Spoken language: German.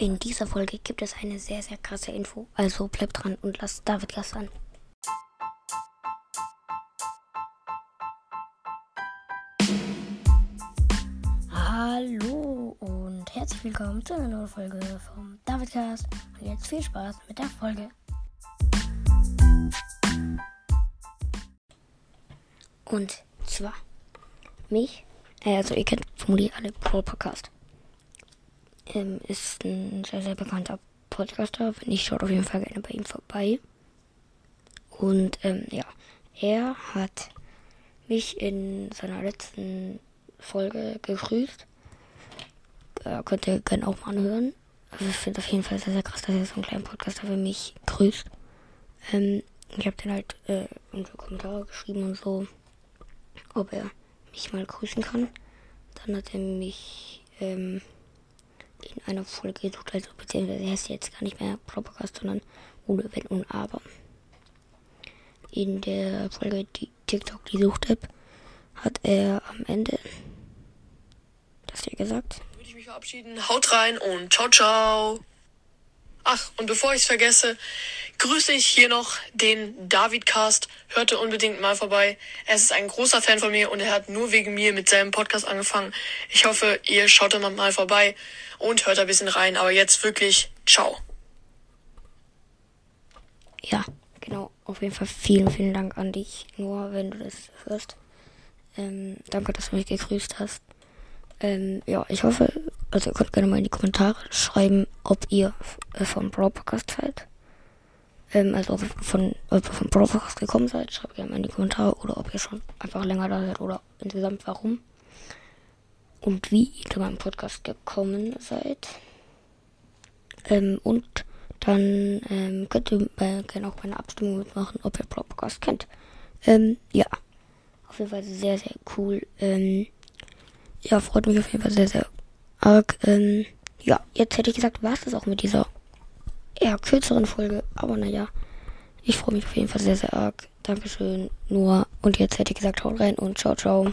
In dieser Folge gibt es eine sehr, sehr krasse Info. Also bleibt dran und lasst David Gast an. Hallo und herzlich willkommen zu einer neuen Folge vom David Cast. Und jetzt viel Spaß mit der Folge. Und zwar mich, äh, also ihr kennt vermutlich alle Pro Podcast ähm, ist ein sehr, sehr bekannter Podcaster. Wenn nicht, schaut auf jeden Fall gerne bei ihm vorbei. Und ähm, ja, er hat mich in seiner letzten Folge gegrüßt. Äh, könnt ihr gerne auch mal anhören. Also ich finde auf jeden Fall sehr, sehr krass, dass er so einen kleinen Podcaster für mich grüßt. Ähm, ich habe dann halt äh, Kommentare geschrieben und so, ob er mich mal grüßen kann. Dann hat er mich ähm, in einer Folge gesucht, also beziehungsweise heißt jetzt gar nicht mehr Propagast, sondern ohne Wenn und Aber. In der Folge die TikTok die Sucht-App hat er am Ende das hier gesagt. Würde ich mich verabschieden. Haut rein und ciao, ciao. Ach, und bevor ich es vergesse, grüße ich hier noch den David Cast. Hörte unbedingt mal vorbei. Er ist ein großer Fan von mir und er hat nur wegen mir mit seinem Podcast angefangen. Ich hoffe, ihr schaut da mal vorbei und hört ein bisschen rein. Aber jetzt wirklich, ciao. Ja, genau. Auf jeden Fall vielen, vielen Dank an dich, Noah, wenn du das hörst. Ähm, danke, dass du mich gegrüßt hast. Ähm, ja, ich hoffe, also ihr könnt gerne mal in die Kommentare schreiben, ob ihr äh, vom Brawl Podcast seid. Ähm, also ob ihr von, Podcast gekommen seid, schreibt gerne in die Kommentare oder ob ihr schon einfach länger da seid oder insgesamt warum. Und wie ihr zu meinem Podcast gekommen seid. Ähm, und dann ähm, könnt ihr äh, gerne auch bei Abstimmung mitmachen, ob ihr Brawl Podcast kennt. Ähm, ja. Auf jeden Fall sehr, sehr cool. Ähm, ja, freut mich auf jeden Fall sehr, sehr arg. Ähm, ja, jetzt hätte ich gesagt, war es das auch mit dieser eher kürzeren Folge. Aber naja, ich freue mich auf jeden Fall sehr, sehr arg. Dankeschön, Noah. Und jetzt hätte ich gesagt, haut rein und ciao, ciao.